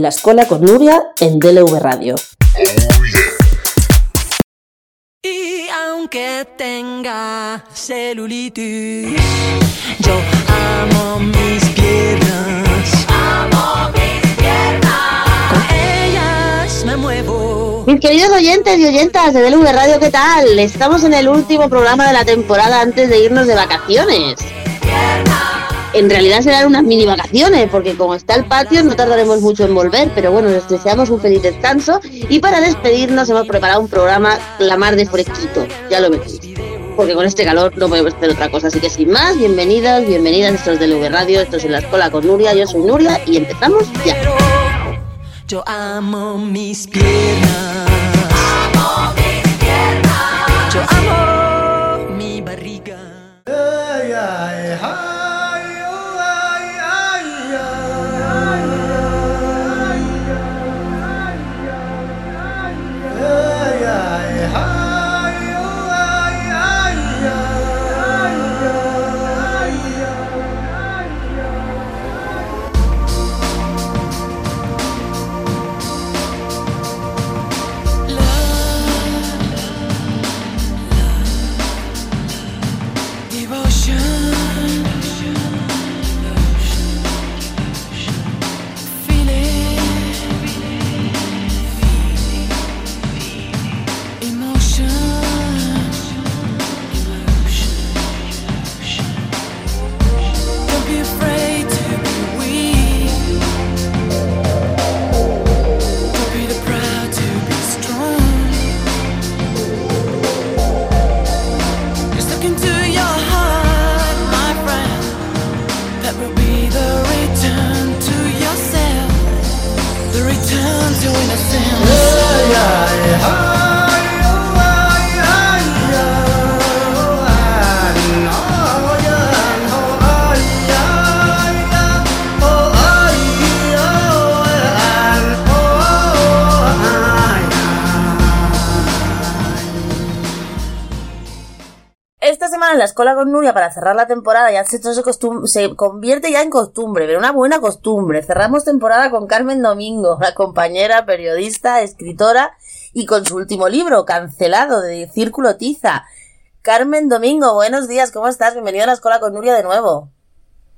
en la escuela con Nuria en DLV Radio. Y aunque tenga celulitis, yo amo mis piernas. Amo mis piernas. Con ellas me muevo. Mis queridos oyentes y oyentas de DLV Radio, ¿qué tal? Estamos en el último programa de la temporada antes de irnos de vacaciones. En realidad serán unas mini vacaciones, porque como está el patio no tardaremos mucho en volver, pero bueno, les deseamos un feliz descanso y para despedirnos hemos preparado un programa la mar de fresquito, ya lo veis. Porque con este calor no podemos hacer otra cosa, así que sin más, bienvenidas, bienvenidas, estos de LV Radio, esto es en la escuela con Nuria, yo soy Nuria y empezamos ya. Yo amo mis piernas. Para cerrar la temporada ya se, se, se convierte ya en costumbre, pero una buena costumbre. Cerramos temporada con Carmen Domingo, la compañera, periodista, escritora y con su último libro, Cancelado, de Círculo Tiza. Carmen Domingo, buenos días, ¿cómo estás? Bienvenida a la escuela con Nuria de nuevo.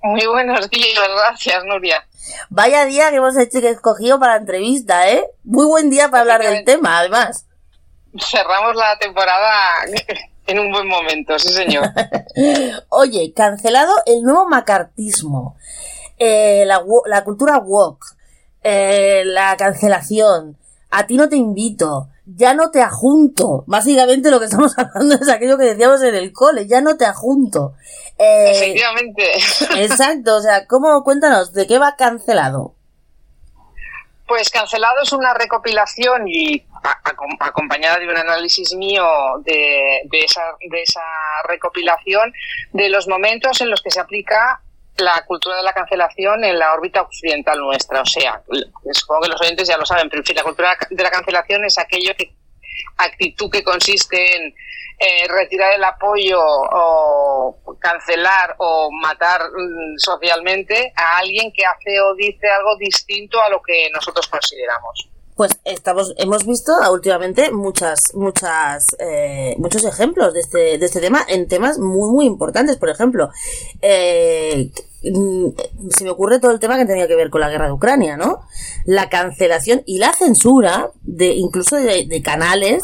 Muy buenos días, gracias, Nuria. Vaya día que hemos hecho que escogido para la entrevista, ¿eh? Muy buen día para hablar del tema, además. Cerramos la temporada en un buen momento, sí, señor. Oye, cancelado el nuevo macartismo, eh, la, la cultura woke, eh, la cancelación, a ti no te invito, ya no te ajunto. Básicamente lo que estamos hablando es aquello que decíamos en el cole, ya no te ajunto. Eh, Efectivamente. exacto, o sea, ¿cómo? Cuéntanos, ¿de qué va cancelado? Pues Cancelado es una recopilación y acompañada de un análisis mío de, de esa, de esa recopilación de los momentos en los que se aplica la cultura de la cancelación en la órbita occidental nuestra. O sea, supongo que los oyentes ya lo saben, pero en fin, la cultura de la cancelación es aquello que actitud que consiste en eh, retirar el apoyo o cancelar o matar mm, socialmente a alguien que hace o dice algo distinto a lo que nosotros consideramos. Pues estamos, hemos visto últimamente muchas, muchas, eh, muchos ejemplos de este, de este tema en temas muy, muy importantes. Por ejemplo, eh, se me ocurre todo el tema que tenía que ver con la guerra de Ucrania, ¿no? La cancelación y la censura de, incluso de, de canales,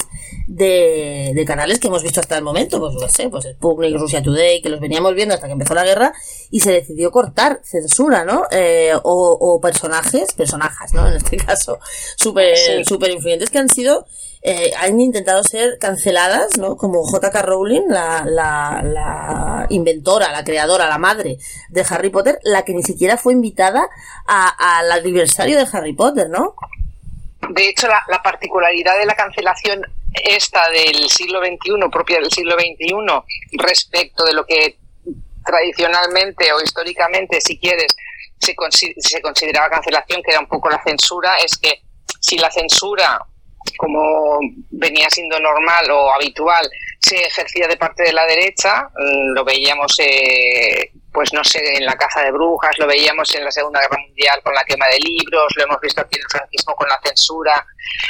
de, de canales que hemos visto hasta el momento, pues no sé, pues Sputnik, Russia Today, que los veníamos viendo hasta que empezó la guerra, y se decidió cortar censura, ¿no? Eh, o, o personajes, personajes, ¿no? En este caso, súper Sí. súper influyentes que han sido, eh, han intentado ser canceladas, ¿no? Como J.K. Rowling, la, la, la inventora, la creadora, la madre de Harry Potter, la que ni siquiera fue invitada a- al aniversario de Harry Potter, ¿no? De hecho, la, la particularidad de la cancelación esta del siglo XXI, propia del siglo XXI, respecto de lo que tradicionalmente o históricamente, si quieres, se, se consideraba cancelación, que era un poco la censura, es que si la censura, como venía siendo normal o habitual, se ejercía de parte de la derecha, mm, lo veíamos eh, pues no sé, en la caza de brujas, lo veíamos en la Segunda Guerra Mundial con la quema de libros, lo hemos visto aquí en el franquismo con la censura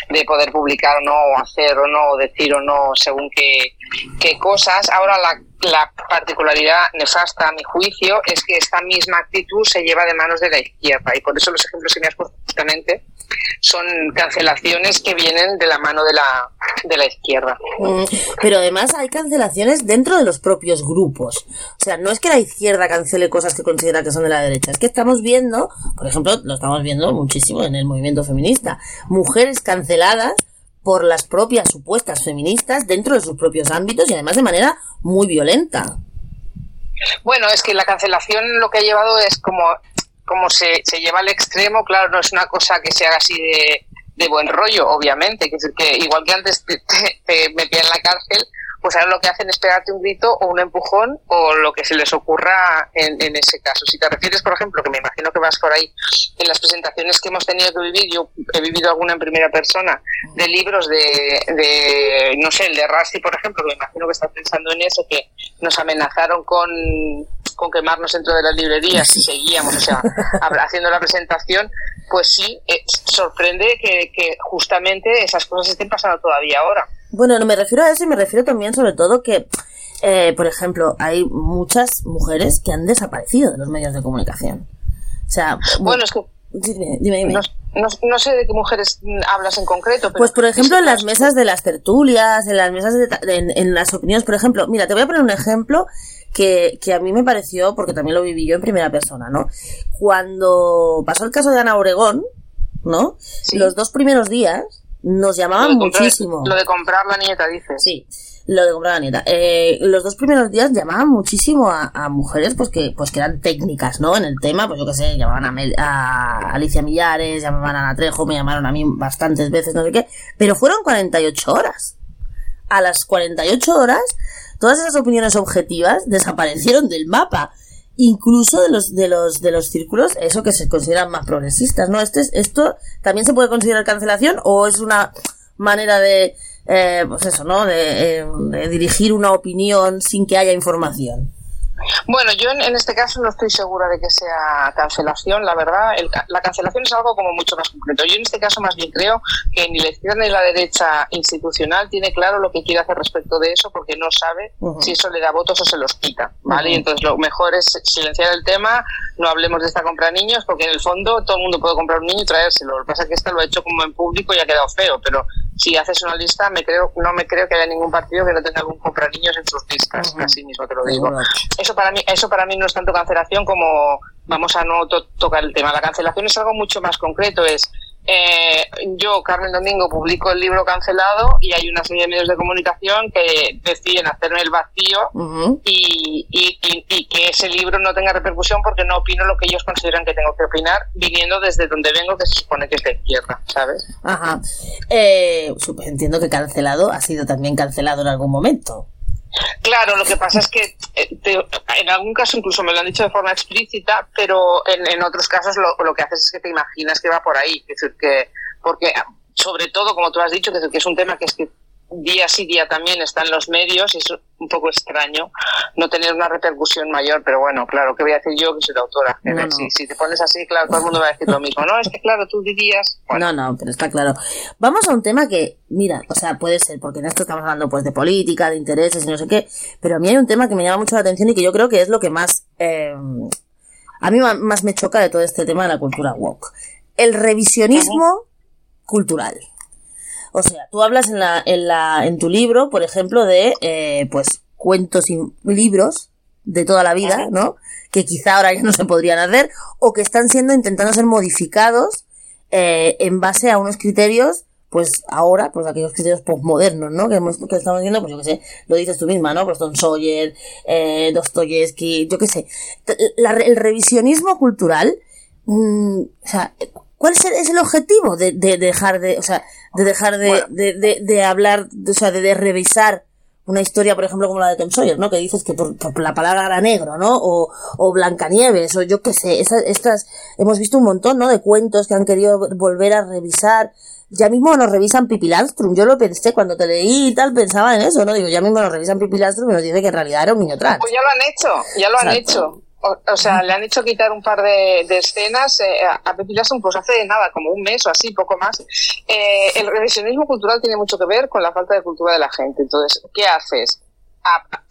de poder publicar o no, o hacer o no, o decir o no, según qué, qué cosas. Ahora la, la particularidad nefasta, a mi juicio, es que esta misma actitud se lleva de manos de la izquierda y por eso los ejemplos que me has puesto justamente son cancelaciones que vienen de la mano de la, de la izquierda. Mm, Pero además hay cancelaciones dentro de los propios grupos. O sea, no es que la izquierda cancele cosas que considera que son de la derecha, es que estamos viendo, por ejemplo, lo estamos viendo muchísimo en el movimiento feminista, mujeres canceladas por las propias supuestas feministas dentro de sus propios ámbitos y además de manera muy violenta. Bueno, es que la cancelación lo que ha llevado es como, como se, se lleva al extremo, claro, no es una cosa que se haga así de, de buen rollo, obviamente, que, es que igual que antes te, te, metían en la cárcel, pues ahora lo que hacen es pegarte un grito o un empujón o lo que se les ocurra en, en, ese caso. Si te refieres, por ejemplo, que me imagino que vas por ahí, en las presentaciones que hemos tenido que vivir, yo he vivido alguna en primera persona, de libros de, de no sé, el de Rusty, por ejemplo, que me imagino que estás pensando en eso, que nos amenazaron con, con quemarnos dentro de las librerías si seguíamos, o sea, haciendo la presentación, pues sí, eh, sorprende que, que justamente esas cosas estén pasando todavía ahora. Bueno, no me refiero a eso y me refiero también sobre todo que, eh, por ejemplo, hay muchas mujeres que han desaparecido de los medios de comunicación. O sea, bueno, es que... Dime, dime. dime. No, no, no, sé de qué mujeres hablas en concreto. Pero pues, por ejemplo, en las mesas de las tertulias, en las mesas de, en, en, las opiniones, por ejemplo, mira, te voy a poner un ejemplo que, que a mí me pareció, porque también lo viví yo en primera persona, ¿no? Cuando pasó el caso de Ana Obregón, ¿no? Sí. Los dos primeros días nos llamaban lo comprar, muchísimo. Lo de comprar la nieta, dices. Sí, lo de comprar la nieta. Eh, los dos primeros días llamaban muchísimo a, a, mujeres pues que pues que eran técnicas, ¿no? En el tema, pues yo qué sé, llamaban a, Mel, a, Alicia Millares, llamaban a Ana Trejo, me llamaron a mí bastantes veces, no sé qué, pero fueron 48 horas. A las 48 horas, todas esas opiniones objetivas desaparecieron del mapa incluso de los de los de los círculos eso que se consideran más progresistas no este es, esto también se puede considerar cancelación o es una manera de eh, pues eso no de, eh, de, dirigir una opinión sin que haya información bueno, yo en, en, este caso no estoy segura de que sea cancelación, la verdad. El, la cancelación es algo como mucho más concreto. Yo en este caso más bien creo que ni la izquierda ni la derecha institucional tiene claro lo que quiere hacer respecto de eso porque no sabe uh -huh. si eso le da votos o se los quita, ¿vale? Uh -huh. Y entonces lo mejor es silenciar el tema, no hablemos de esta compra de niños porque en el fondo todo el mundo puede comprar un niño y traérselo. Lo que pasa es que esta lo ha hecho como en público y ha quedado feo, pero si haces una lista, me creo, no me creo que haya ningún partido que no tenga algún compra niños en sus listas, uh -huh. así mismo te lo digo. Eso para mí, eso para mí no es tanto cancelación como vamos a no to tocar el tema. La cancelación es algo mucho más concreto, es eh, yo, Carmen Domingo, publico el libro cancelado y hay una serie de medios de comunicación que deciden hacerme el vacío uh -huh. y, y, y, y, que ese libro no tenga repercusión porque no opino lo que ellos consideran que tengo que opinar, viniendo desde donde vengo, que se supone que es de izquierda, ¿sabes? Ajá. Eh, entiendo que cancelado ha sido también cancelado en algún momento. Claro, lo que pasa es que eh, te, en algún caso incluso me lo han dicho de forma explícita, pero en, en otros casos lo, lo, que haces es que te imaginas que va por ahí. Es decir, que, porque sobre todo, como tú has dicho, que, es un tema que es que día sí día también está en los medios y es un poco extraño no tener una repercusión mayor, pero bueno, claro, ¿qué voy a decir yo que soy la autora? No, no. Si, si, te pones así, claro, todo el mundo va a decir lo mismo. No, es que claro, tú dirías... Bueno. No, no, pero está claro. Vamos a un tema que, mira, o sea, puede ser, porque en esto estamos hablando pues de política, de intereses y no sé qué, pero a mí hay un tema que me llama mucho la atención y que yo creo que es lo que más... Eh, a mí más me choca de todo este tema de la cultura woke. El revisionismo cultural. O sea, tú hablas en, la, en, la, en tu libro, por ejemplo, de eh, pues cuentos y libros de toda la vida, ¿no? Que quizá ahora ya no se podrían hacer, o que están siendo intentando ser modificados eh, en base a unos criterios, pues ahora, pues aquellos criterios postmodernos, ¿no? Que, hemos, que estamos viendo, pues yo qué sé, lo dices tú misma, ¿no? Pues Tom Sawyer, eh, Dostoyevsky, yo qué sé. La, el revisionismo cultural, mmm, o sea, ¿Cuál es el objetivo de, de, dejar de, o sea, de dejar de, bueno. de, de, de, hablar, o sea, de, revisar una historia, por ejemplo, como la de Tom Sawyer, ¿no? Que dices que por, por la palabra era negro, ¿no? O, o Blancanieves, o yo qué sé, estas, estas, hemos visto un montón, ¿no? De cuentos que han querido volver a revisar. Ya mismo nos revisan Pippi Landstrom, yo lo pensé, cuando te leí y tal, pensaba en eso, ¿no? Digo, ya mismo nos revisan Pippi Landstrom y nos dice que en realidad era un niño trans. Pues ya lo han hecho, ya lo Exacto. han hecho O, o sea, le han hecho quitar un par de, de escenas eh, a Pepi pues hace nada, como un mes o así, poco más. Eh, el revisionismo cultural tiene mucho que ver con la falta de cultura de la gente. Entonces, ¿qué haces?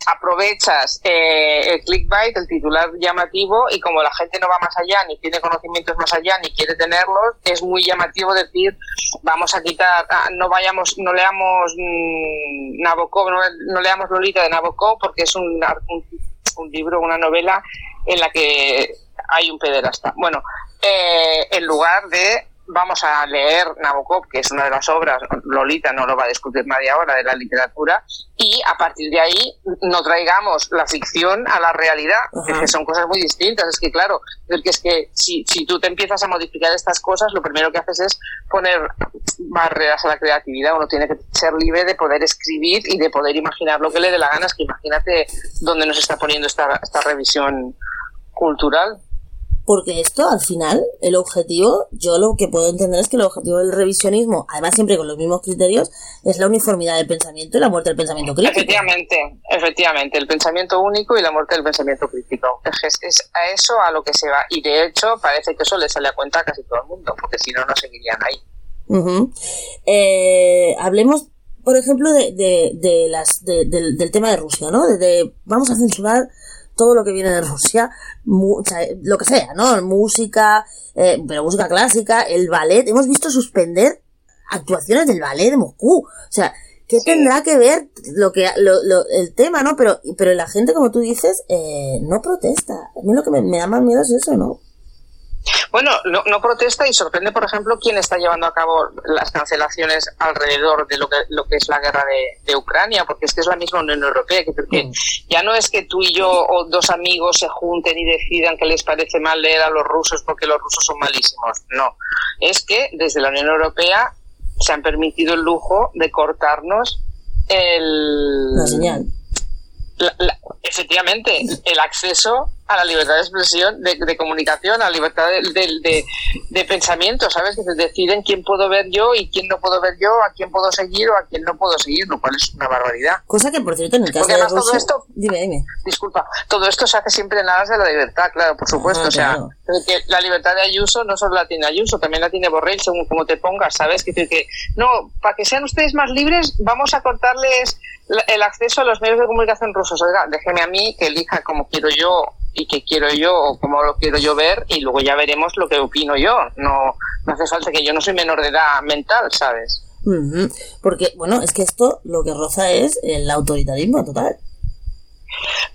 Aprovechas eh, el clickbait, el titular llamativo, y como la gente no va más allá, ni tiene conocimientos más allá, ni quiere tenerlos, es muy llamativo decir, vamos a quitar, ah, no vayamos, no leamos mm, Nabokov, no, no leamos Lolita de Nabokov, porque es un, un, un libro, una novela en la que hay un pederasta. Bueno, eh, en lugar de vamos a leer Nabokov, que es una de las obras, Lolita no lo va a discutir nadie ahora, de la literatura, y a partir de ahí no traigamos la ficción a la realidad, que son cosas muy distintas. Es que, claro, es que, es que si, si tú te empiezas a modificar estas cosas, lo primero que haces es poner barreras a la creatividad. Uno tiene que ser libre de poder escribir y de poder imaginar lo que le dé la gana. Es que imagínate dónde nos está poniendo esta, esta revisión cultural. Porque esto, al final, el objetivo, yo lo que puedo entender es que el objetivo del revisionismo, además siempre con los mismos criterios, es la uniformidad del pensamiento y la muerte del pensamiento crítico. Efectivamente, efectivamente, el pensamiento único y la muerte del pensamiento crítico. Es, es a eso a lo que se va. Y de hecho, parece que eso le sale a cuenta a casi todo el mundo, porque si no, no seguirían ahí. Eh, hablemos, por ejemplo, de, de, de las, de- del, del tema de Rusia, ¿no? De- vamos a censurar todo lo que viene de Rusia, mu- lo que sea, ¿no? Música, eh, pero música clásica, el ballet. Hemos visto suspender actuaciones del ballet de Moscú. O sea, ¿qué tendrá que ver lo que lo, lo- el tema, no? Pero, pero la gente, como tú dices, eh, no protesta. A mí lo que me, me da más miedo es eso, ¿no? Bueno, no, no protesta y sorprende, por ejemplo, quién está llevando a cabo las cancelaciones alrededor de lo que, lo que es la guerra de, de Ucrania, porque es que es la misma Unión Europea, que, que ya no es que tú y yo o dos amigos se junten y decidan que les parece mal leer a los rusos porque los rusos son malísimos. No, es que desde la Unión Europea se han permitido el lujo de cortarnos el... La señal. la- la- efectivamente, el acceso a la libertad de expresión, de, de comunicación, a la libertad de, de- de- de pensamiento, ¿sabes? Que deciden quién puedo ver yo y quién no puedo ver yo, a quién puedo seguir o a quién no puedo seguir, lo cual es una barbaridad. Cosa que, por cierto, en el caso Porque de además todo Rusia... esto- Dime, dime. Disculpa, todo esto se hace siempre en aras de la libertad, claro, por supuesto. Ah, o sea, la libertad de Ayuso no solo la tiene Ayuso, también la tiene Borrell, según como te pongas, ¿sabes? Que, decir que no, para que sean ustedes más libres, vamos a cortarles el acceso a los medios de comunicación rusos. Oiga, déjeme a mí que elija como quiero yo y que quiero yo o como lo quiero yo ver y luego ya veremos lo que opino yo. No, no hace falta que yo no soy menor de edad mental, ¿sabes? Porque, bueno, es que esto lo que roza es el autoritarismo total.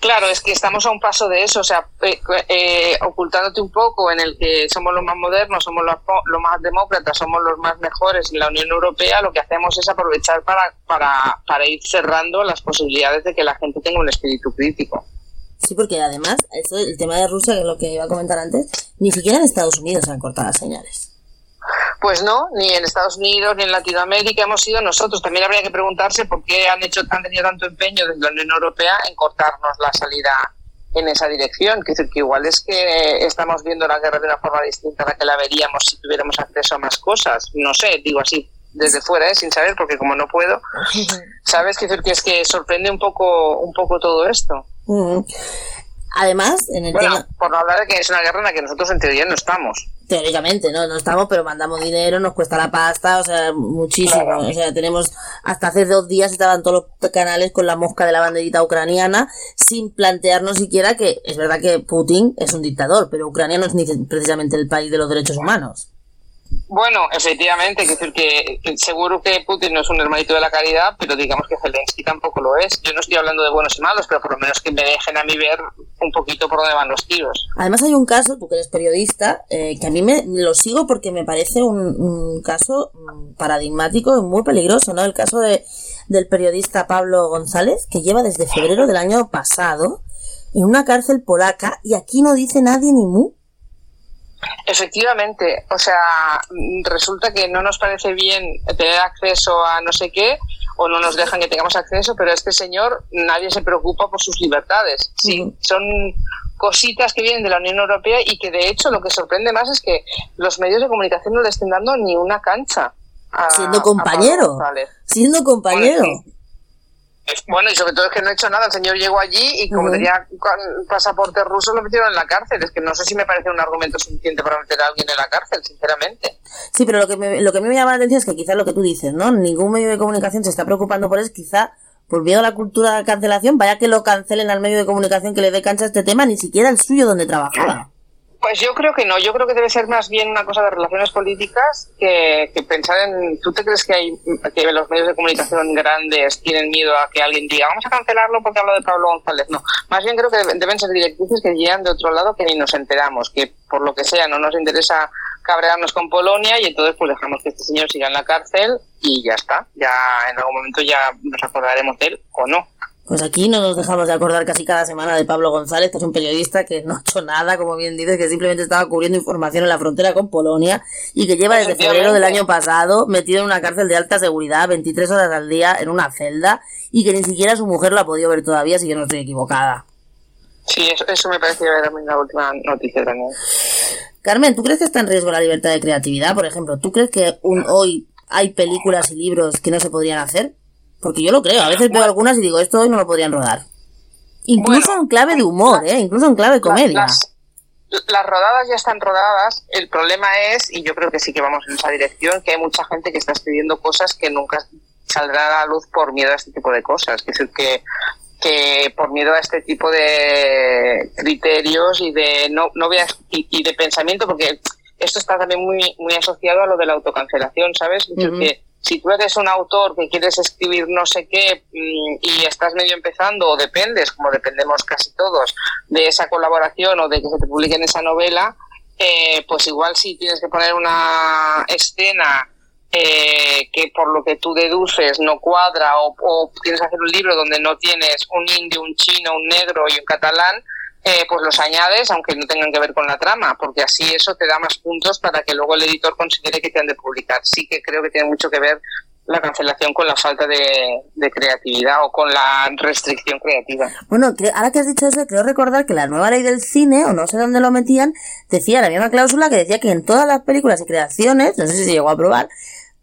Claro, es que estamos a un paso de eso, o sea, eh, eh, ocultándote un poco en el que somos los más modernos, somos los, los más demócratas, somos los más mejores en la Unión Europea, lo que hacemos es aprovechar para, para, para ir cerrando las posibilidades de que la gente tenga un espíritu crítico. Sí, porque además, esto, el tema de Rusia, que es lo que iba a comentar antes, ni siquiera en Estados Unidos se han cortado las señales. Pues no, ni en Estados Unidos ni en Latinoamérica hemos sido nosotros. También habría que preguntarse por qué han hecho han tenido tanto empeño desde la Unión Europea en cortarnos la salida en esa dirección. Decir que igual es que estamos viendo la guerra de una forma distinta a la que la veríamos si tuviéramos acceso a más cosas. No sé, digo así desde fuera, ¿eh? sin saber, porque como no puedo, sabes que decir que es que sorprende un poco un poco todo esto. Ujú. Además, en el Bueno, tema, por no hablar de que es una guerra en la que nosotros en teoría no estamos. teóricamente, ¿no? No estamos, pero mandamos dinero, nos cuesta la pasta, o sea, muchísimo. Claro. O sea, tenemos, hasta hace dos días estaban todos los canales con la mosca de la banderita ucraniana, sin plantearnos siquiera que es verdad que Putin es un dictador, pero Ucrania no es ni precisamente el país de los derechos humanos. Bueno, efectivamente, que decir que seguro que Putin no es un hermanito de la caridad, pero digamos que Zelensky tampoco lo es. Yo no estoy hablando de buenos y malos, pero por lo menos que me dejen a mí ver un poquito por dónde van los tiros. Además hay un caso, tú que eres periodista, eh, que a mí me lo sigo porque me parece un, un caso mm, paradigmático y muy peligroso, ¿no? El caso de, del periodista Pablo González, que lleva desde febrero del año pasado en una cárcel polaca y aquí no dice nadie ni mu. Efectivamente, o sea, resulta que no nos parece bien tener acceso a no sé qué o no nos dejan que tengamos acceso, pero este señor nadie se preocupa por sus libertades. Sí, son cositas que vienen de la Unión Europea y que de hecho lo que sorprende más es que los medios de comunicación no le estén dando ni una cancha. a- Siendo a compañero. González. Siendo compañero. Bueno, sí. Bueno, y sobre todo es que no he hecho nada. El señor llegó allí y como tenía pasaporte ruso lo metieron en la cárcel. Es que no sé si me parece un argumento suficiente para meter a alguien en la cárcel, sinceramente. Sí, pero lo que, me, lo que a mí me llama la atención es que quizás lo que tú dices, ¿no? Ningún medio de comunicación se está preocupando por eso, quizá por miedo a la cultura de cancelación, vaya que lo cancelen al medio de comunicación que le dé cancha a este tema, ni siquiera el suyo donde trabajaba. Pues yo creo que no, yo creo que debe ser más bien una cosa de relaciones políticas que, pensar en... ¿Tú te crees que, hay, que los medios de comunicación grandes tienen miedo a que alguien diga vamos a cancelarlo porque hablo de Pablo González? No, más bien creo que deben ser directrices que llegan de otro lado que ni nos enteramos, que por lo que sea no nos interesa cabrearnos con Polonia y entonces pues dejamos que este señor siga en la cárcel y ya está, ya en algún momento ya nos acordaremos de él o no. Pues aquí no nos dejamos de acordar casi cada semana de Pablo González, que es un periodista que no ha hecho nada, como bien dices, que simplemente estaba cubriendo información en la frontera con Polonia y que lleva desde febrero del año pasado metido en una cárcel de alta seguridad, 23 horas al día, en una celda, y que ni siquiera su mujer lo ha podido ver todavía, si yo no estoy equivocada. Sí, eso, eso me a mí la última noticia también. Carmen, ¿tú crees que está en riesgo la libertad de creatividad? Por ejemplo, ¿tú crees que un, hoy hay películas y libros que no se podrían hacer? Porque yo lo creo. A veces veo algunas y digo, esto hoy no lo podrían rodar. Incluso Bueno, en clave de humor, ¿eh? Incluso en clave de comedia. Las, las rodadas ya están rodadas. El problema es, y yo creo que sí que vamos en esa dirección, que hay mucha gente que está escribiendo cosas que nunca saldrán a la luz por miedo a este tipo de cosas. Es decir, que, que por miedo a este tipo de criterios y de no, no veas y, y de pensamiento, porque esto está también muy, muy asociado a lo de la autocancelación, ¿sabes? Es decir, Ujú. que si tú eres un autor que quieres escribir no sé qué mm, y estás medio empezando o dependes, como dependemos casi todos, de esa colaboración o de que se te publique en esa novela, eh, pues igual si tienes que poner una escena eh, que por lo que tú deduces no cuadra o, o tienes que hacer un libro donde no tienes un indio, un chino, un negro y un catalán, eh, pues los añades aunque no tengan que ver con la trama, porque así eso te da más puntos para que luego el editor considere que te han de publicar. Sí que creo que tiene mucho que ver la cancelación con la falta de, creatividad o con la restricción creativa. Bueno, ahora que has dicho eso, creo recordar que la nueva ley del cine, o no sé dónde lo metían, decía la misma cláusula que decía que en todas las películas y creaciones, no sé si se llegó a aprobar,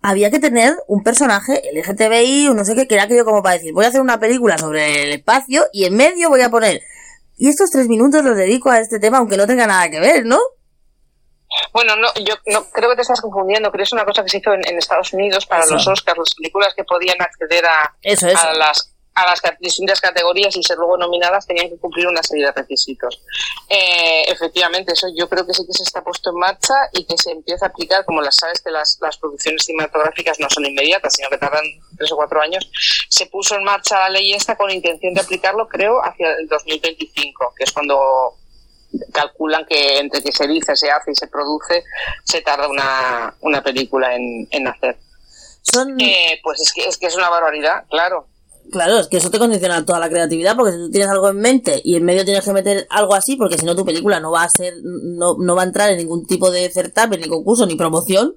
había que tener un personaje LGTBI o no sé qué, que era aquello como para decir, voy a hacer una película sobre el espacio y en medio voy a poner, y estos tres minutos los dedico a este tema aunque no tenga nada que ver, ¿no? Bueno, no, yo no, creo que te estás confundiendo. Creo que es una cosa que se hizo en, en Estados Unidos para Eso. los Oscars, las películas que podían acceder a, Eso, eso. a las a las distintas categorías y ser luego nominadas tenían que cumplir una serie de requisitos. Eh, efectivamente, eso yo creo que sí que se está puesto en marcha y que se empieza a aplicar, como las sabes que las, las producciones cinematográficas no son inmediatas, sino que tardan tres o cuatro años, se puso en marcha la ley esta con intención de aplicarlo, creo, hacia el 2025, que es cuando calculan que entre que se dice, se hace y se produce, se tarda una, una película en, en hacer. Son, Eh, pues es que, es que es una barbaridad, claro. Claro, es que eso te condiciona toda la creatividad, porque si tú tienes algo en mente y en medio tienes que meter algo así, porque si no tu película no va a ser, no, no va a entrar en ningún tipo de certamen, ni concurso, ni promoción,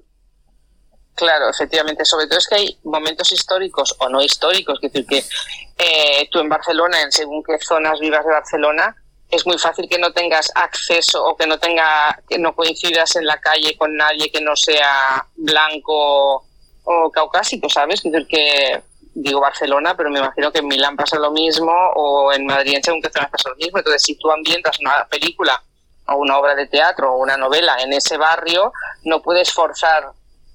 Claro, efectivamente. Sobre todo es que hay momentos históricos o no históricos. Es decir, que eh, tú en Barcelona, en según qué zonas vivas de Barcelona, es muy fácil que no tengas acceso o que no tenga, que no coincidas en la calle con nadie que no sea blanco o caucásico, ¿sabes? Es decir, que digo Barcelona, pero me imagino que en Milán pasa lo mismo o en Madrid en según qué pasa lo mismo. Entonces, si tú ambientas una película o una obra de teatro o una novela en ese barrio, no puedes forzar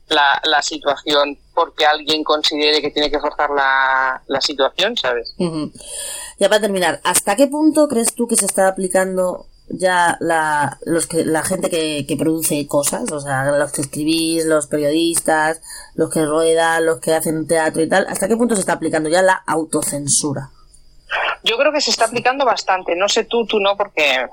la, la situación porque alguien considere que tiene que forzar la, la situación, ¿sabes? Ya para terminar, ¿hasta qué punto crees tú que se está aplicando ya la, los que, la gente que, que produce cosas? O sea, los que escribís, los periodistas, los que ruedan, los que hacen teatro y tal. ¿Hasta qué punto se está aplicando ya la autocensura? Yo creo que se está aplicando bastante. No sé tú, tú no, porque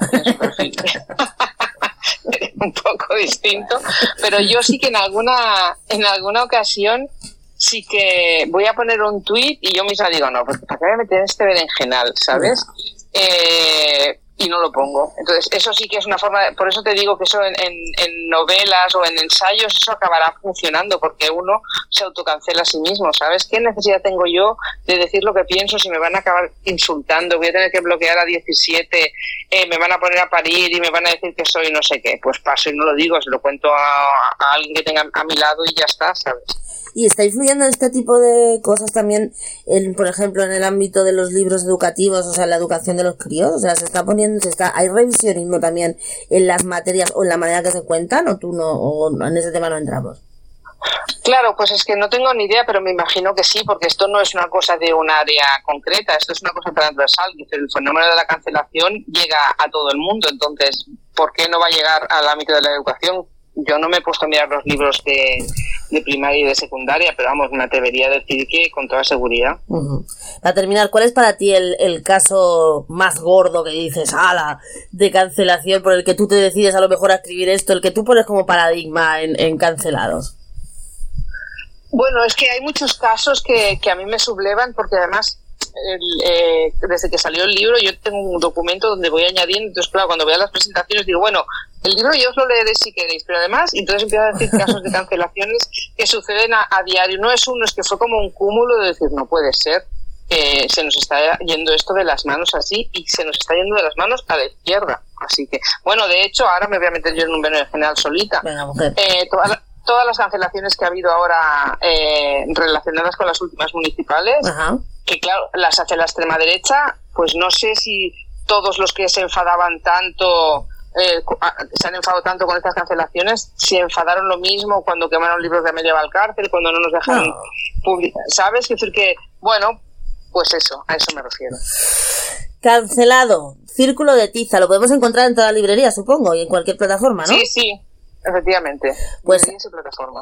un poco distinto, pero yo sí que en alguna en alguna ocasión sí que voy a poner un tuit y yo misma digo, no, porque ¿para qué me meter en este berenjenal, sabes? Eh, y no lo pongo. Entonces, eso sí que es una forma, de- por eso te digo que eso en, en- en novelas o en ensayos, eso acabará funcionando, porque uno se autocancela a sí mismo, ¿sabes? ¿Qué necesidad tengo yo de decir lo que pienso si me van a acabar insultando? Voy a tener que bloquear a 17, eh, me van a poner a parir y me van a decir que soy no sé qué. Pues paso y no lo digo, se lo cuento a, a alguien que tenga a mi lado y ya está, ¿sabes? Y está influyendo este tipo de cosas también, en, por ejemplo, en el ámbito de los libros educativos, o sea, la educación de los críos. O sea, se está poniendo, se está, hay revisionismo también en las materias o en la manera que se cuentan, o tú no, o en ese tema no entramos. Claro, pues es que no tengo ni idea, pero me imagino que sí, porque esto no es una cosa de un área concreta, esto es una cosa transversal. El fenómeno de la cancelación llega a todo el mundo, entonces, ¿por qué no va a llegar al ámbito de la educación? Yo no me he puesto a mirar los libros de, primaria y de secundaria, pero vamos, me atrevería a decir que con toda seguridad. Para terminar, ¿cuál es para ti el, caso más gordo que dices, ala, de cancelación por el que tú te decides a lo mejor a escribir esto, el que tú pones como paradigma en, en cancelados? Bueno, es que hay muchos casos que, que a mí me sublevan porque además eh, desde que salió el libro yo tengo un documento donde voy añadiendo, entonces claro, cuando veo las presentaciones digo, bueno, el libro yo os lo leeré si queréis, pero además, entonces empiezo a decir casos de cancelaciones que suceden a, diario, no es uno, es que fue como un cúmulo de decir, no puede ser, que se nos está yendo esto de las manos así y se nos está yendo de las manos a la izquierda. Así que, bueno, de hecho, ahora me voy a meter yo en un veneno general solita. Eh, todas las cancelaciones que ha habido ahora eh, relacionadas con las últimas municipales, que claro, las hace la extrema derecha, pues no sé si todos los que se enfadaban tanto, eh, se han enfadado tanto con estas cancelaciones, si enfadaron lo mismo cuando quemaron libros de Amelia Valcárcel, cuando no nos dejaron publicar. ¿Sabes? Es decir, que, bueno, pues eso, a eso me refiero. Cancelado. Círculo de tiza. Lo podemos encontrar en toda la librería, supongo, y en cualquier plataforma, ¿no? Sí, sí. Efectivamente. Pues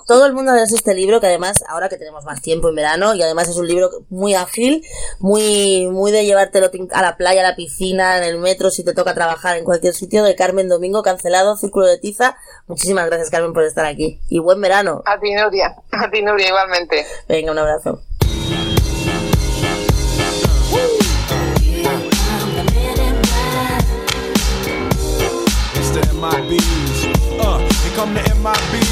todo el mundo leerse este libro, que además, ahora que tenemos más tiempo en verano, y además es un libro muy ágil, muy, muy de llevártelo a la playa, a la piscina, en el metro, si te toca trabajar en cualquier sitio, de Carmen Domingo, cancelado, Círculo de Tiza. Muchísimas gracias, Carmen, por estar aquí. Y buen verano. A ti, Nuria. A ti, Nuria, igualmente. Venga, un abrazo. Come to MIBs.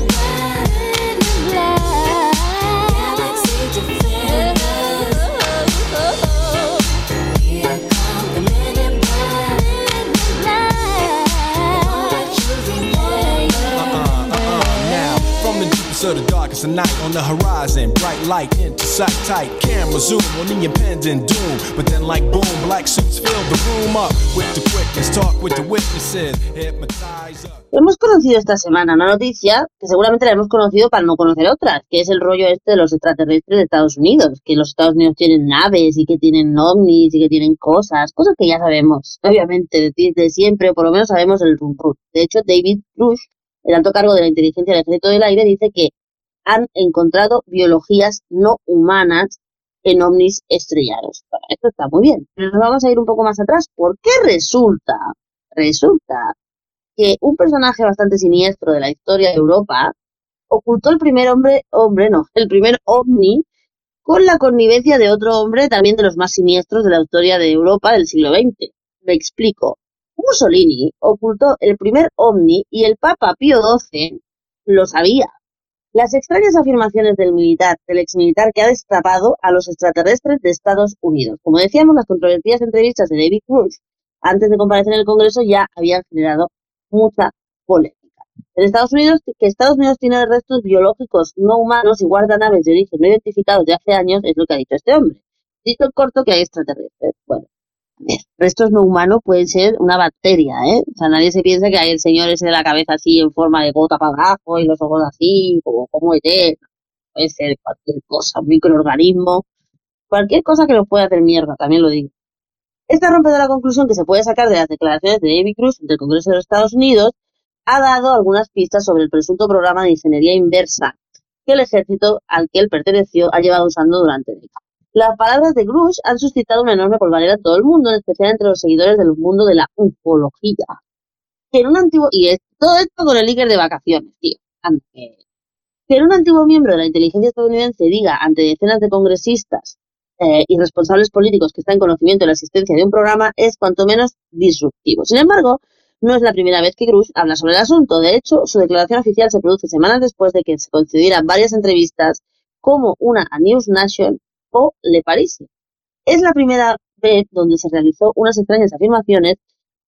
The darkest of night on the horizon. Bright light into sight tight. Camera zoom on the impending doom. But then, like boom, black suits fill the room up with the quickness. Talk with the witnesses. Hypnotize up. Hemos conocido esta semana una noticia que seguramente la hemos conocido para no conocer otras, que es el rollo este de los extraterrestres de Estados Unidos, que los Estados Unidos tienen naves y que tienen ovnis y que tienen cosas, cosas que ya sabemos, obviamente, de, siempre, o por lo menos sabemos el rum De hecho, David Rush el alto cargo de la inteligencia del ejército del aire dice que han encontrado biologías no humanas en ovnis estrellados. esto está muy bien. Pero nos vamos a ir un poco más atrás. ¿Por qué resulta, resulta que un personaje bastante siniestro de la historia de Europa ocultó el primer hombre, hombre no, el primer ovni con la connivencia de otro hombre también de los más siniestros de la historia de Europa del siglo XX. Me explico. Mussolini ocultó el primer ovni y el Papa Pío XII lo sabía. Las extrañas afirmaciones del militar, del exmilitar que ha destapado a los extraterrestres de Estados Unidos. Como decíamos, las controvertidas entrevistas de David Cruz antes de comparecer en el Congreso ya habían generado mucha polémica. En Estados Unidos, que Estados Unidos tiene restos biológicos no humanos y guarda naves de origen no identificados de hace años, es lo que ha dicho este hombre. Dicho corto que hay extraterrestres. Bueno, restos no humanos pueden ser una bacteria, ¿eh? O sea, nadie se piensa que hay el señor ese de la cabeza así en forma de gota para abajo y los ojos así, como, como ET. Puede ser cualquier cosa, un microorganismo, cualquier cosa que nos pueda hacer mierda, también lo digo. Esta rompedora conclusión que se puede sacar de las declaraciones de David Cruz del Congreso de los Estados Unidos ha dado algunas pistas sobre el presunto programa de ingeniería inversa que el ejército al que él perteneció ha llevado usando durante décadas. Las palabras de Grush han suscitado una enorme polvareda en todo el mundo, en especial entre los seguidores del mundo de la ufología. Que en un antiguo, y es, todo esto con el líder de vacaciones, tío. Anda, Que un antiguo miembro de la inteligencia estadounidense diga ante decenas de congresistas eh, y responsables políticos que están en conocimiento de la existencia de un programa es cuanto menos disruptivo. Sin embargo, no es la primera vez que Grush habla sobre el asunto. De hecho, su declaración oficial se produce semanas después de que se concedieran varias entrevistas como una a News Nation o Le Paris. Es la primera vez donde se realizó unas extrañas afirmaciones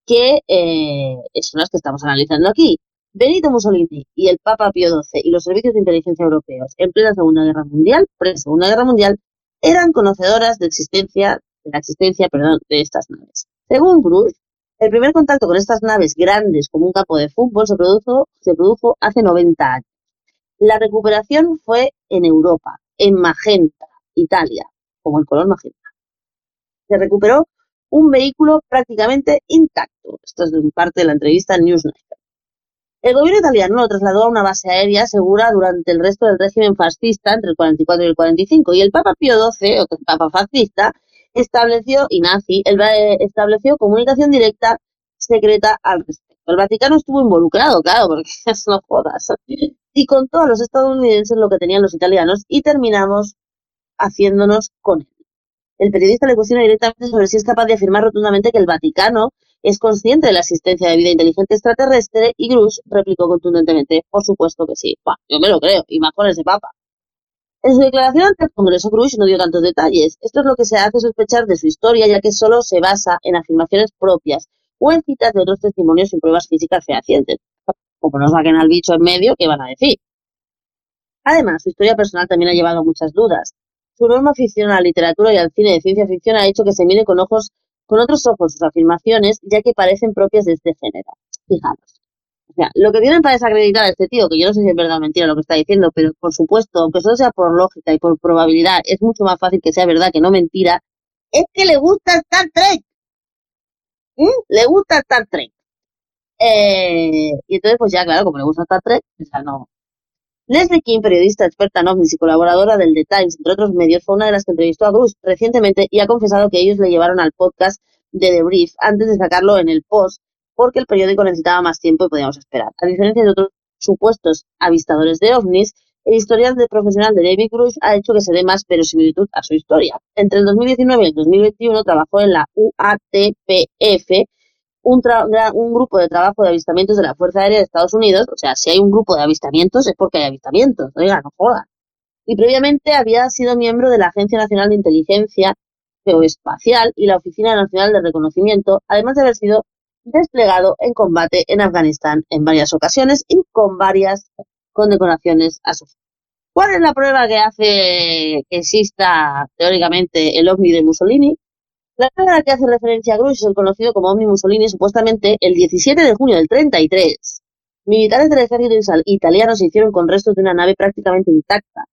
que eh, son las que estamos analizando aquí. Benito Mussolini y el Papa Pío XII y los servicios de inteligencia europeos en plena Segunda Guerra Mundial, pre-Segunda Guerra Mundial, eran conocedoras de, existencia, de la existencia perdón, de estas naves. Según Bruce, el primer contacto con estas naves grandes como un campo de fútbol se produjo, se produjo hace 90 años. La recuperación fue en Europa, en Magenta, Italia, como el color magenta. Se recuperó un vehículo prácticamente intacto. Esto es de parte de la entrevista en Newsnight. El gobierno italiano lo trasladó a una base aérea segura durante el resto del régimen fascista entre el 44 y el 45 y el Papa Pío XII, o el Papa fascista, estableció, y nazi, el, eh, estableció comunicación directa secreta al respecto. El Vaticano estuvo involucrado, claro, porque es no jodas. Y contó a los estadounidenses lo que tenían los italianos y terminamos haciéndonos con él. El periodista le cuestiona directamente sobre si es capaz de afirmar rotundamente que el Vaticano es consciente de la existencia de vida inteligente extraterrestre y Grush replicó contundentemente, por supuesto que sí. Bah, yo me lo creo, y más con ese papa. En su declaración ante el Congreso, Grush no dio tantos detalles. Esto es lo que se hace sospechar de su historia, ya que solo se basa en afirmaciones propias o en citas de otros testimonios sin pruebas físicas fehacientes. Como no saquen al bicho en medio, ¿qué van a decir? Además, su historia personal también ha llevado muchas dudas. Su enorme afición a la literatura y al cine de ciencia ficción ha hecho que se mire con ojos con otros ojos sus afirmaciones, ya que parecen propias de este género. Fijaros. O sea, lo que tienen para desacreditar a este tío, que yo no sé si es verdad o mentira lo que está diciendo, pero por supuesto, aunque solo sea por lógica y por probabilidad, es mucho más fácil que sea verdad que no mentira, es que le gusta Star Trek. ¿Mm? Le gusta Star Trek. Eh, y entonces, pues ya, claro, como le gusta Star Trek, o sea, no. Leslie King, periodista experta en ovnis y colaboradora del The Times, entre otros medios, fue una de las que entrevistó a Bruce recientemente y ha confesado que ellos le llevaron al podcast de The Brief antes de sacarlo en el post porque el periódico necesitaba más tiempo y podíamos esperar. A diferencia de otros supuestos avistadores de ovnis, el historial de profesional de David Cruz ha hecho que se dé más verosimilitud a su historia. Entre el 2019 y el 2021 trabajó en la UATPF, un, un, grupo de trabajo de avistamientos de la Fuerza Aérea de Estados Unidos. O sea, si hay un grupo de avistamientos es porque hay avistamientos. Oiga, no jodan. Y previamente había sido miembro de la Agencia Nacional de Inteligencia Geoespacial y la Oficina Nacional de Reconocimiento, además de haber sido desplegado en combate en Afganistán en varias ocasiones y con varias condecoraciones a su ¿Cuál es la prueba que hace que exista teóricamente el ovni de Mussolini? La prueba a la que hace referencia Grush es el conocido como ovni Mussolini, supuestamente el 17 de junio del 33. Militares del ejército italiano se hicieron con restos de una nave prácticamente intacta,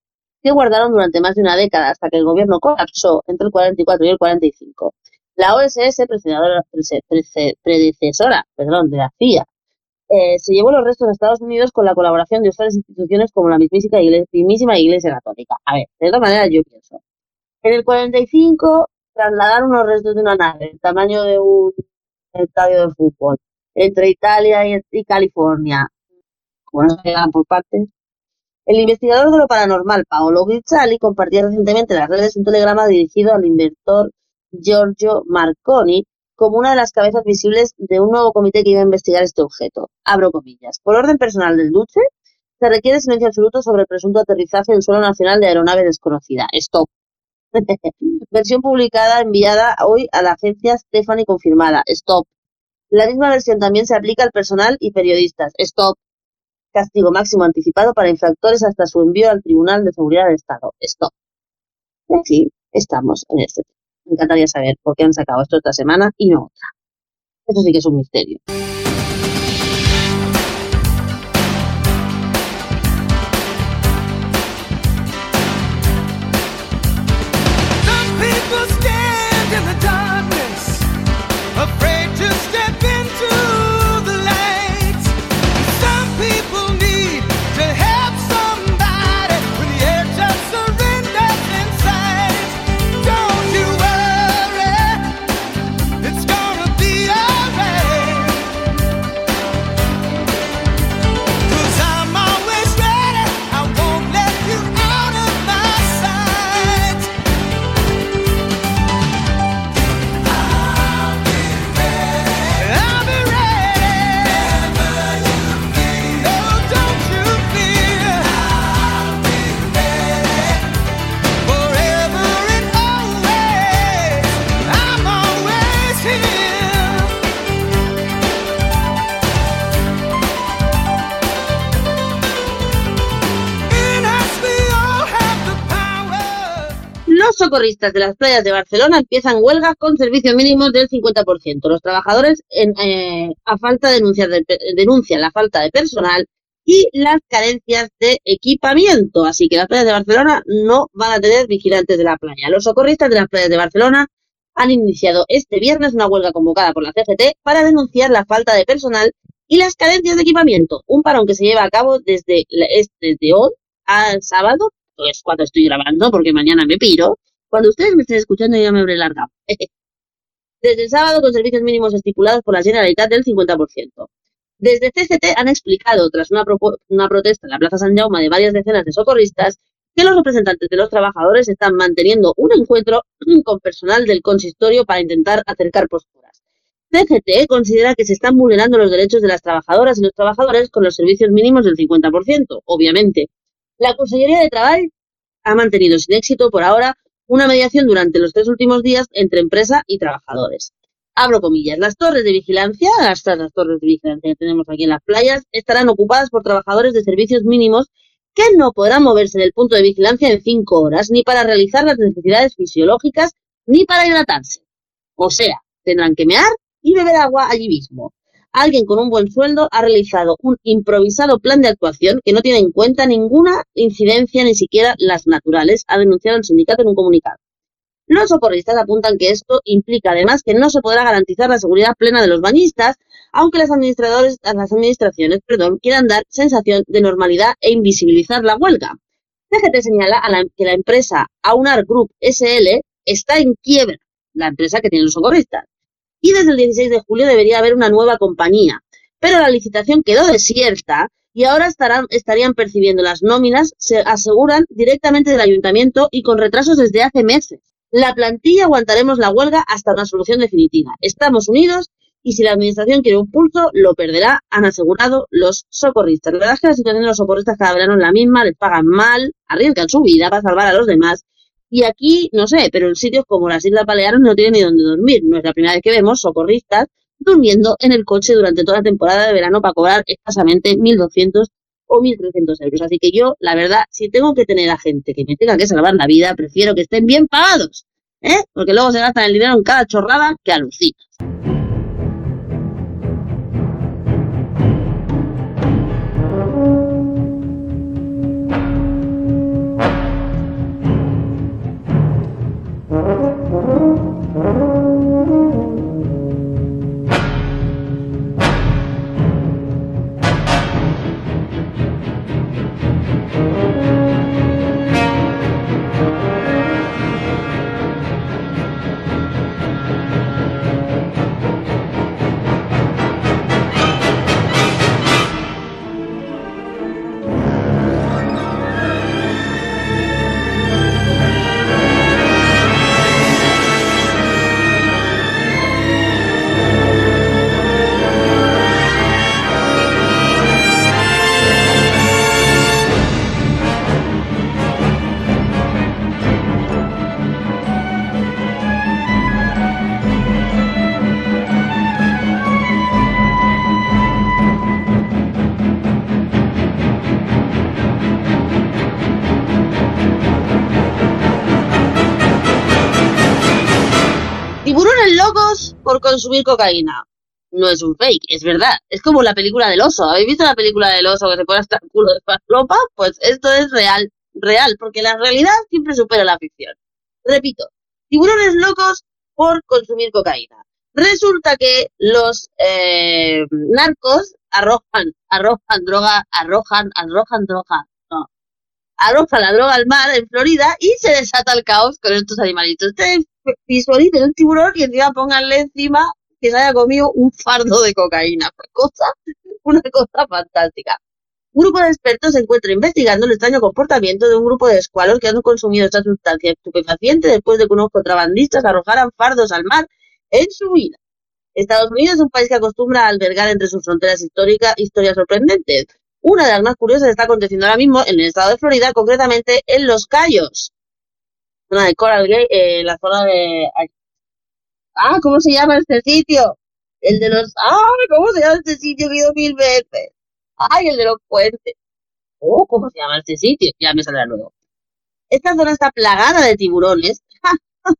que guardaron durante más de una década hasta que el gobierno colapsó entre el 44 y el 45. La OSS, predecesora perdón, de la CIA, eh, se llevó los restos a Estados Unidos con la colaboración de otras instituciones como la mismísima iglesia, mismísima Católica. A ver, de todas maneras yo pienso. En el 45 trasladaron los restos de una nave, el tamaño de un estadio de fútbol, entre Italia y, California. Como no se por partes. El investigador de lo paranormal, Paolo Guizzali, compartió recientemente en las redes un telegrama dirigido al inventor Giorgio Marconi como una de las cabezas visibles de un nuevo comité que iba a investigar este objeto. Abro comillas. Por orden personal del Duce, se requiere silencio absoluto sobre el presunto aterrizaje en suelo nacional de aeronave desconocida. Stop. versión publicada enviada hoy a la agencia Stephanie confirmada. Stop. La misma versión también se aplica al personal y periodistas. Stop. Castigo máximo anticipado para infractores hasta su envío al Tribunal de Seguridad del Estado. Stop. Y así estamos en este. Me encantaría saber por qué han sacado esto esta semana y no otra. Eso sí que es un misterio. Socorristas de las playas de Barcelona empiezan huelga con servicios mínimos del 50%. Los trabajadores, en, eh, a falta de denunciar de- denuncian la falta de personal y las carencias de equipamiento. Así que las playas de Barcelona no van a tener vigilantes de la playa. Los socorristas de las playas de Barcelona han iniciado este viernes una huelga convocada por la CGT para denunciar la falta de personal y las carencias de equipamiento. Un parón que se lleva a cabo desde, es desde hoy al sábado, pues cuando estoy grabando, porque mañana me piro. Cuando ustedes me estén escuchando ya me habré largado. Desde el sábado con servicios mínimos estipulados por la Generalitat del 50%. Desde CGT han explicado, tras una, una protesta en la Plaza San Jaume de varias decenas de socorristas, que los representantes de los trabajadores están manteniendo un encuentro con personal del consistorio para intentar acercar posturas. CGT considera que se están vulnerando los derechos de las trabajadoras y los trabajadores con los servicios mínimos del 50%, obviamente. La Consellería de Trabajo ha mantenido sin éxito por ahora una mediación durante los tres últimos días entre empresa y trabajadores. Abro comillas, las torres de vigilancia, estas las torres de vigilancia que tenemos aquí en las playas, estarán ocupadas por trabajadores de servicios mínimos que no podrán moverse del punto de vigilancia en cinco horas, ni para realizar las necesidades fisiológicas, ni para hidratarse. O sea, tendrán que mear y beber agua allí mismo. Alguien con un buen sueldo ha realizado un improvisado plan de actuación que no tiene en cuenta ninguna incidencia, ni siquiera las naturales, ha denunciado el sindicato en un comunicado. Los socorristas apuntan que esto implica además que no se podrá garantizar la seguridad plena de los bañistas, aunque las, administradores, las administraciones quieran dar sensación de normalidad e invisibilizar la huelga. CGT señala a la- que la empresa Aunar Group SL está en quiebra, la empresa que tiene los socorristas, y desde el 16 de julio debería haber una nueva compañía, pero la licitación quedó desierta y ahora estarán, estarían percibiendo las nóminas, se aseguran, directamente del ayuntamiento y con retrasos desde hace meses. La plantilla aguantaremos la huelga hasta una solución definitiva. Estamos unidos y si la administración quiere un pulso, lo perderá, han asegurado los socorristas. La verdad es que la situación de los socorristas cada verano es la misma, les pagan mal, arriesgan su vida para salvar a los demás. Y aquí, no sé, pero en sitios como las Islas Baleares no tienen ni dónde dormir. No es la primera vez que vemos socorristas durmiendo en el coche durante toda la temporada de verano para cobrar escasamente 1.200 o 1.300 euros. Así que yo, la verdad, si tengo que tener a gente que me tenga que salvar la vida, prefiero que estén bien pagados, ¿eh? Porque luego se gastan el dinero en cada chorrada que alucina. Consumir cocaína. No es un fake, es verdad. Es como la película del oso. ¿Habéis visto la película del oso que se pone hasta el culo de ropa? Pues esto es real, real, porque la realidad siempre supera la ficción. Repito, tiburones locos por consumir cocaína. Resulta que los eh, narcos arrojan, arrojan droga, arrojan, arrojan droga, no, arrojan la droga al mar en Florida y se desata el caos con estos animalitos. Ustedes visualicen un tiburón y encima pónganle encima que se haya comido un fardo de cocaína. Una cosa, una cosa fantástica. Un grupo de expertos se encuentra investigando el extraño comportamiento de un grupo de escualos que han consumido esta sustancia estupefaciente después de que unos contrabandistas arrojaran fardos al mar en su vida. Estados Unidos es un país que acostumbra a albergar entre sus fronteras históricas historias sorprendentes. Una de las más curiosas está aconteciendo ahora mismo en el estado de Florida, concretamente en Los Cayos. Zona de Coral Gay, eh, la zona de... Ah, ¿cómo se llama este sitio? El de los... Ah, ¿cómo se llama este sitio he ido mil veces? Ay, el de los puentes. Oh, ¿cómo se llama este sitio? Ya me saldrá luego. Esta zona está plagada de tiburones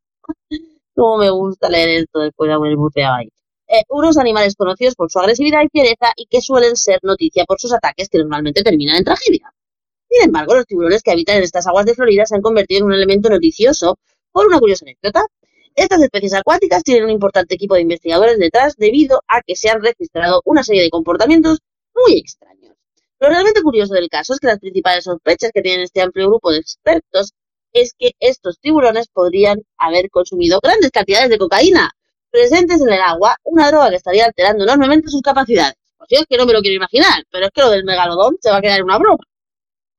Como me gusta leer esto después de haber buceado ahí. Eh, unos animales conocidos por su agresividad y fiereza y que suelen ser noticia por sus ataques que normalmente terminan en tragedia. Sin embargo, los tiburones que habitan en estas aguas de Florida se han convertido en un elemento noticioso por una curiosa anécdota. Estas especies acuáticas tienen un importante equipo de investigadores detrás debido a que se han registrado una serie de comportamientos muy extraños. Lo realmente curioso del caso es que las principales sospechas que tienen este amplio grupo de expertos es que estos tiburones podrían haber consumido grandes cantidades de cocaína presentes en el agua, una droga que estaría alterando enormemente sus capacidades. Pues yo es que no me lo quiero imaginar, pero es que lo del megalodón se va a quedar una broma.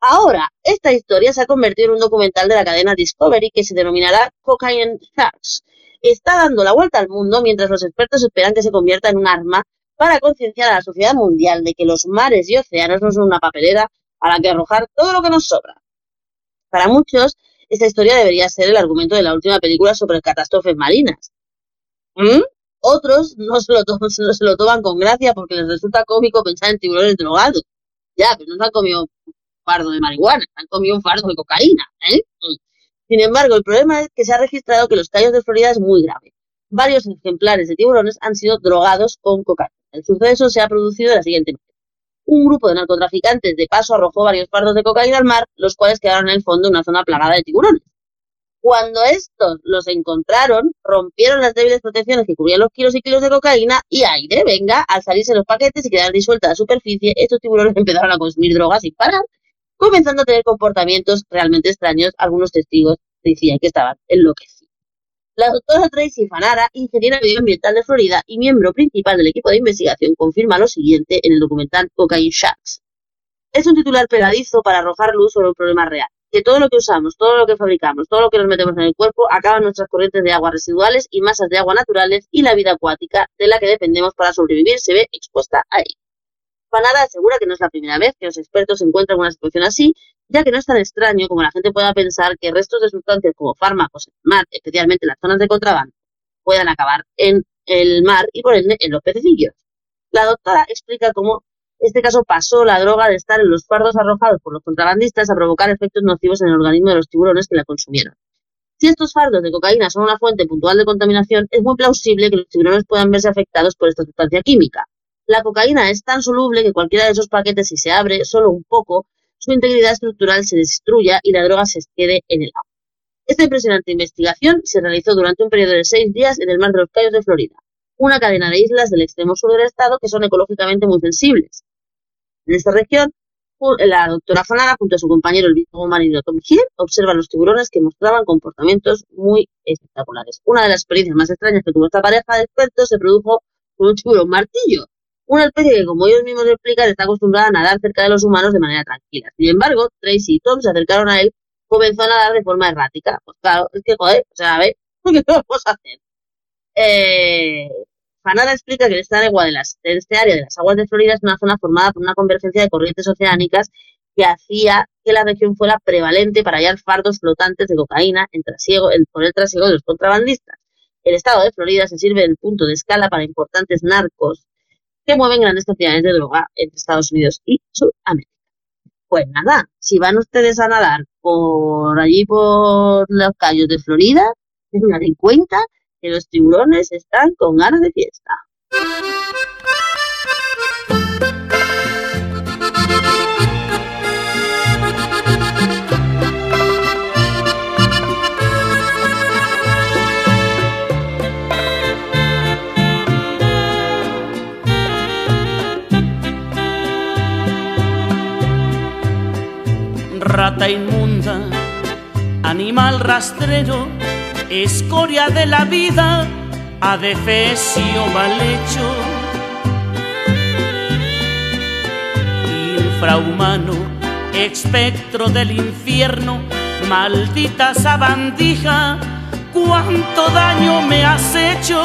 Ahora, esta historia se ha convertido en un documental de la cadena Discovery que se denominará Cocaine Sharks. Está dando la vuelta al mundo mientras los expertos esperan que se convierta en un arma para concienciar a la sociedad mundial de que los mares y océanos no son una papelera a la que arrojar todo lo que nos sobra. Para muchos, esta historia debería ser el argumento de la última película sobre catástrofes marinas. ¿Mm? Otros no se, lo no se lo toman con gracia porque les resulta cómico pensar en tiburones drogados. Ya, pero no se han comido un fardo de marihuana, se han comido un fardo de cocaína. ¿eh? Mm. Sin embargo, el problema es que se ha registrado que los callos de Florida es muy grave. Varios ejemplares de tiburones han sido drogados con cocaína. El suceso se ha producido de la siguiente manera. Un grupo de narcotraficantes de paso arrojó varios fardos de cocaína al mar, los cuales quedaron en el fondo de una zona plagada de tiburones. Cuando estos los encontraron, rompieron las débiles protecciones que cubrían los kilos y kilos de cocaína y aire, venga, al salirse los paquetes y quedar disuelta la superficie, estos tiburones empezaron a consumir drogas sin parar, comenzando a tener comportamientos realmente extraños. Algunos testigos decían que estaban enloquecidos. La doctora Tracy Fanara, ingeniera medioambiental de Florida y miembro principal del equipo de investigación, confirma lo siguiente en el documental Cocaine Sharks. Es un titular pegadizo para arrojar luz sobre un problema real que todo lo que usamos, todo lo que fabricamos, todo lo que nos metemos en el cuerpo acaba en nuestras corrientes de agua residuales y masas de agua naturales y la vida acuática de la que dependemos para sobrevivir se ve expuesta a ello. Panada asegura que no es la primera vez que los expertos encuentran en una situación así, ya que no es tan extraño como la gente pueda pensar que restos de sustancias como fármacos en el mar, especialmente en las zonas de contrabando, puedan acabar en el mar y por ende en los pececillos. La doctora explica cómo este caso pasó la droga de estar en los fardos arrojados por los contrabandistas a provocar efectos nocivos en el organismo de los tiburones que la consumieron. Si estos fardos de cocaína son una fuente puntual de contaminación, es muy plausible que los tiburones puedan verse afectados por esta sustancia química. La cocaína es tan soluble que cualquiera de esos paquetes, si se abre solo un poco, su integridad estructural se destruya y la droga se quede en el agua. Esta impresionante investigación se realizó durante un periodo de seis días en el mar de los Cayos de Florida, una cadena de islas del extremo sur del estado que son ecológicamente muy sensibles. En esta región, la doctora Fanara, junto a su compañero el viejo marido Tom Hill, observan los tiburones que mostraban comportamientos muy espectaculares. Una de las experiencias más extrañas que tuvo esta pareja de expertos se produjo con un tiburón martillo, una especie que, como ellos mismos explican, está acostumbrada a nadar cerca de los humanos de manera tranquila. Sin embargo, Tracy y Tom se acercaron a él, comenzó a nadar de forma errática. Pues claro, es que, joder, o sea, a ver, ¿qué vamos a hacer? Eh, Fanada explica que esta agua de, las, de este área de las aguas de Florida es una zona formada por una convergencia de corrientes oceánicas que hacía que la región fuera prevalente para hallar fardos flotantes de cocaína en trasiego, por el trasiego de los contrabandistas. El estado de Florida se sirve del punto de escala para importantes narcos que mueven grandes cantidades de droga entre Estados Unidos y Sudamérica. Pues nada, si van ustedes a nadar por allí por los callos de Florida, tengan en cuenta que los tiburones están con ganas de fiesta. Rata inmunda, animal rastrero, escoria de la vida, adefesio mal hecho. Infrahumano, espectro del infierno, maldita sabandija, cuánto daño me has hecho.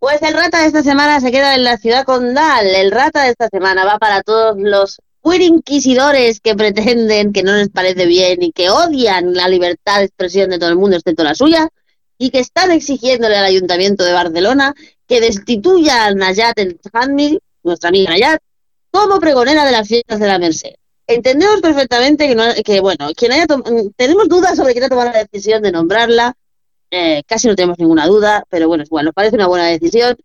Pues el rata de esta semana se queda en la ciudad condal. El rata de esta semana va para todos los queer inquisidores que pretenden que no les parece bien y que odian la libertad de expresión de todo el mundo excepto la suya y que están exigiéndole al Ayuntamiento de Barcelona que destituya a Nayat el Handmil, nuestra amiga Nayat, como pregonera de las fiestas de la Merced. entendemos perfectamente que, no, que bueno, quien haya tenemos dudas sobre quién ha tomado la decisión de nombrarla, eh, casi no tenemos ninguna duda, pero bueno, bueno, nos parece una buena decisión.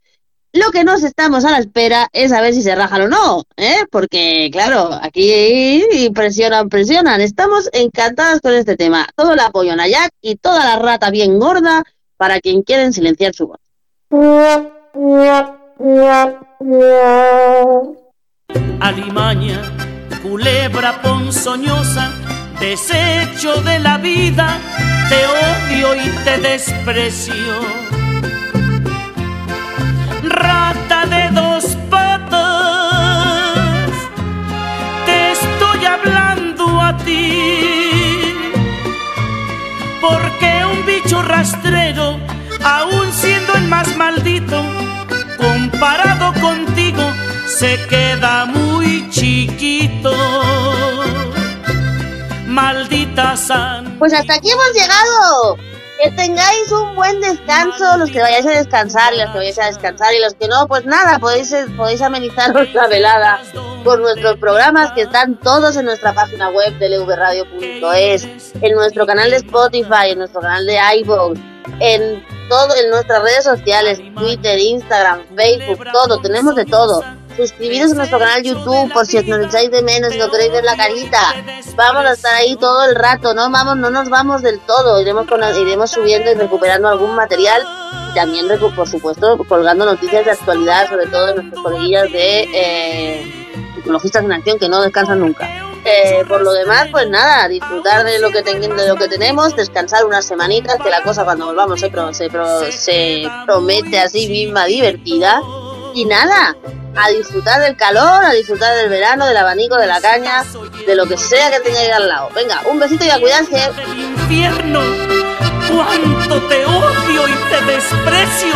Lo que nos estamos a la espera es a ver si se rajan o no, ¿eh? porque claro, aquí presionan, presionan. Estamos encantadas con este tema. Todo el apoyo a Jack y toda la rata bien gorda para quien quieren silenciar su voz. Alimaña, culebra ponzoñosa, desecho de la vida, te odio y te desprecio rata de dos patas, te estoy hablando a ti, porque un bicho rastrero, aún siendo el más maldito, comparado contigo, se queda muy chiquito. Maldita san. Pues hasta aquí hemos llegado. Que tengáis un buen descanso, los que vayáis a descansar los que vayáis a descansar y los que no, pues nada, podéis, podéis amenizaros la velada con nuestros programas que están todos en nuestra página web de lvradio.es, en nuestro canal de Spotify, en nuestro canal de iVoox, en todo, en nuestras redes sociales, Twitter, Instagram, Facebook, todo, tenemos de todo suscribiros a nuestro canal YouTube por si os nos echáis de menos y no queréis ver la carita. Vamos a estar ahí todo el rato, no vamos, no nos vamos del todo, iremos, con, iremos subiendo y recuperando algún material y también, por supuesto, colgando noticias de actualidad, sobre todo de nuestros coleguillas de eh, Ecologistas en Acción que no descansan nunca. Eh, por lo demás, pues nada, disfrutar de lo que de lo que tenemos, descansar unas semanitas, que la cosa cuando volvamos se, se, se promete así misma divertida. Y nada, a disfrutar del calor, a disfrutar del verano, del abanico, de la caña, de lo que sea que tengáis al lado. Venga, un besito y a cuidarse. El infierno, cuánto te odio y te desprecio.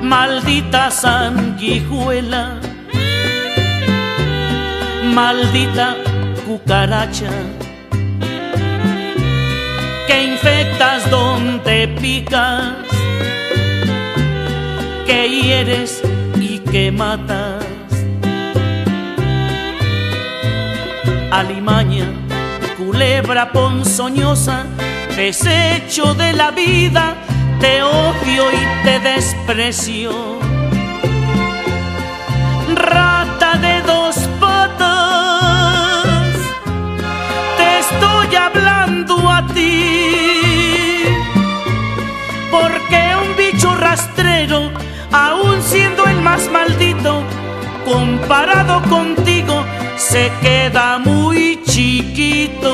Maldita sanguijuela, maldita cucaracha donde picas, que hieres y que matas. Alimaña, culebra ponzoñosa, desecho de la vida, te odio y te desprecio. Rata de dos patas, te estoy hablando a ti. Comparado contigo, se queda muy chiquito.